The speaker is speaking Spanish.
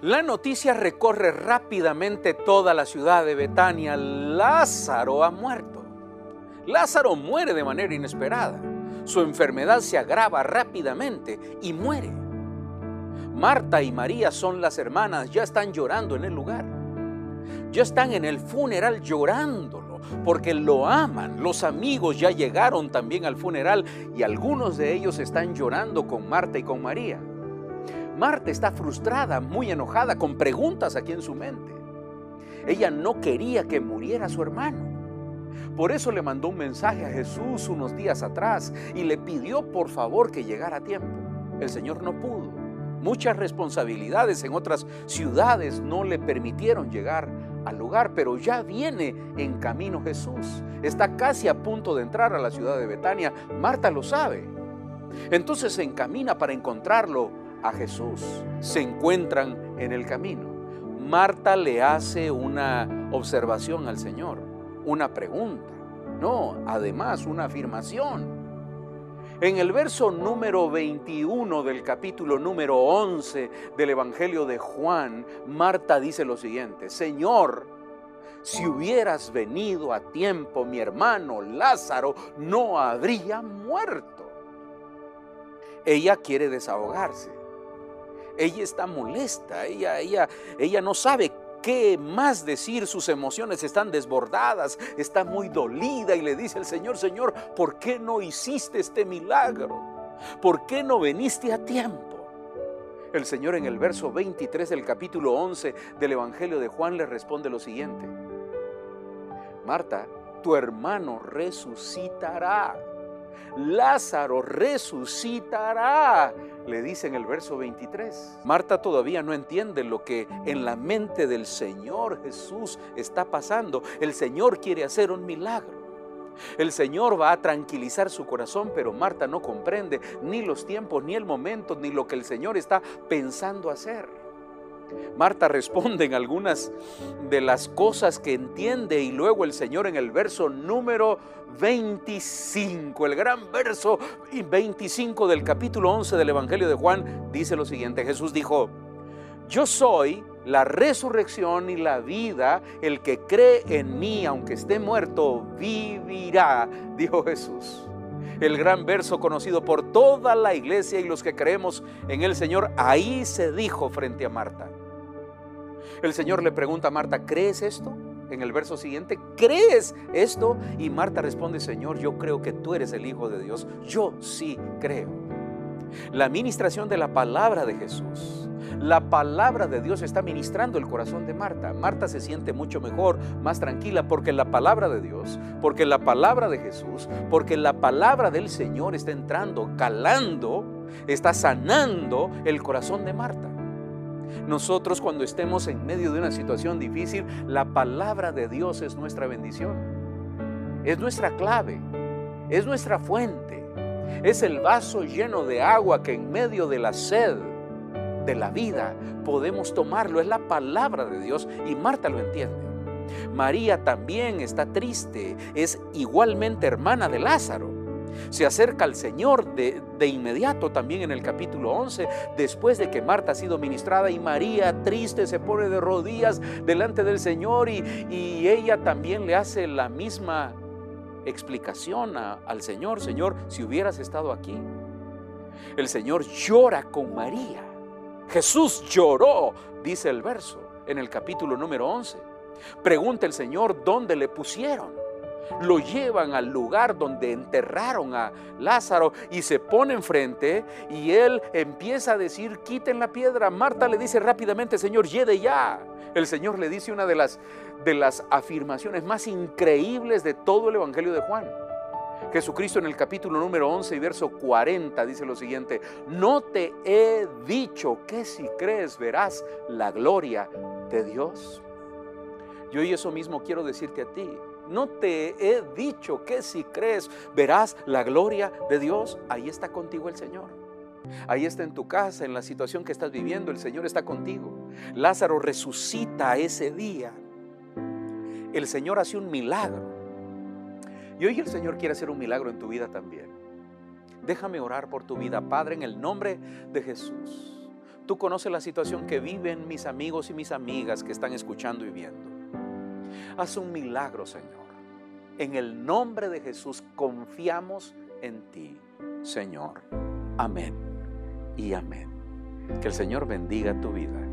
La noticia recorre rápidamente toda la ciudad de Betania. Lázaro ha muerto. Lázaro muere de manera inesperada. Su enfermedad se agrava rápidamente y muere. Marta y María son las hermanas, ya están llorando en el lugar. Ya están en el funeral llorándolo porque lo aman. Los amigos ya llegaron también al funeral y algunos de ellos están llorando con Marta y con María. Marta está frustrada, muy enojada, con preguntas aquí en su mente. Ella no quería que muriera su hermano. Por eso le mandó un mensaje a Jesús unos días atrás y le pidió por favor que llegara a tiempo. El Señor no pudo. Muchas responsabilidades en otras ciudades no le permitieron llegar al lugar, pero ya viene en camino Jesús. Está casi a punto de entrar a la ciudad de Betania. Marta lo sabe. Entonces se encamina para encontrarlo a Jesús. Se encuentran en el camino. Marta le hace una observación al Señor, una pregunta. No, además una afirmación. En el verso número 21 del capítulo número 11 del Evangelio de Juan, Marta dice lo siguiente, Señor, si hubieras venido a tiempo, mi hermano Lázaro no habría muerto. Ella quiere desahogarse ella está molesta, ella, ella, ella no sabe qué más decir, sus emociones están desbordadas, está muy dolida y le dice al Señor, Señor, ¿por qué no hiciste este milagro? ¿Por qué no viniste a tiempo? El Señor en el verso 23 del capítulo 11 del Evangelio de Juan le responde lo siguiente. Marta, tu hermano resucitará. Lázaro resucitará le dice en el verso 23. Marta todavía no entiende lo que en la mente del Señor Jesús está pasando. El Señor quiere hacer un milagro. El Señor va a tranquilizar su corazón, pero Marta no comprende ni los tiempos, ni el momento, ni lo que el Señor está pensando hacer. Marta responde en algunas de las cosas que entiende y luego el Señor en el verso número 25, el gran verso 25 del capítulo 11 del Evangelio de Juan, dice lo siguiente, Jesús dijo, yo soy la resurrección y la vida, el que cree en mí, aunque esté muerto, vivirá, dijo Jesús. El gran verso conocido por toda la iglesia y los que creemos en el Señor, ahí se dijo frente a Marta. El Señor le pregunta a Marta, ¿crees esto? En el verso siguiente, ¿crees esto? Y Marta responde, Señor, yo creo que tú eres el Hijo de Dios. Yo sí creo. La administración de la palabra de Jesús. La palabra de Dios está ministrando el corazón de Marta. Marta se siente mucho mejor, más tranquila, porque la palabra de Dios, porque la palabra de Jesús, porque la palabra del Señor está entrando, calando, está sanando el corazón de Marta. Nosotros cuando estemos en medio de una situación difícil, la palabra de Dios es nuestra bendición. Es nuestra clave, es nuestra fuente, es el vaso lleno de agua que en medio de la sed de la vida podemos tomarlo. Es la palabra de Dios y Marta lo entiende. María también está triste, es igualmente hermana de Lázaro. Se acerca al Señor de, inmediato también en el capítulo 11, después de que Marta ha sido ministrada y María triste se pone de rodillas delante del Señor y, ella también le hace la misma explicación al Señor, Señor, si hubieras estado aquí. El Señor llora con María. Jesús lloró, dice el verso en el capítulo número 11. Pregunta el Señor dónde le pusieron lo llevan al lugar donde enterraron a Lázaro y se pone enfrente y él empieza a decir, quiten la piedra. Marta le dice rápidamente, Señor, lleve ya. El Señor le dice una de las, de las afirmaciones más increíbles de todo el Evangelio de Juan. Jesucristo en el capítulo número 11 y verso 40 dice lo siguiente, no te he dicho que si crees verás la gloria de Dios. Yo y eso mismo quiero decirte a ti. No te he dicho que si crees verás la gloria de Dios. Ahí está contigo el Señor. Ahí está en tu casa, en la situación que estás viviendo, el Señor está contigo. Lázaro resucita ese día. El Señor hace un milagro. Y hoy el Señor quiere hacer un milagro en tu vida también. Déjame orar por tu vida, Padre, en el nombre de Jesús. Tú conoces la situación que viven mis amigos y mis amigas que están escuchando y viendo. Haz un milagro, Señor. En el nombre de Jesús confiamos en ti, Señor. Amén y amén. Que el Señor bendiga tu vida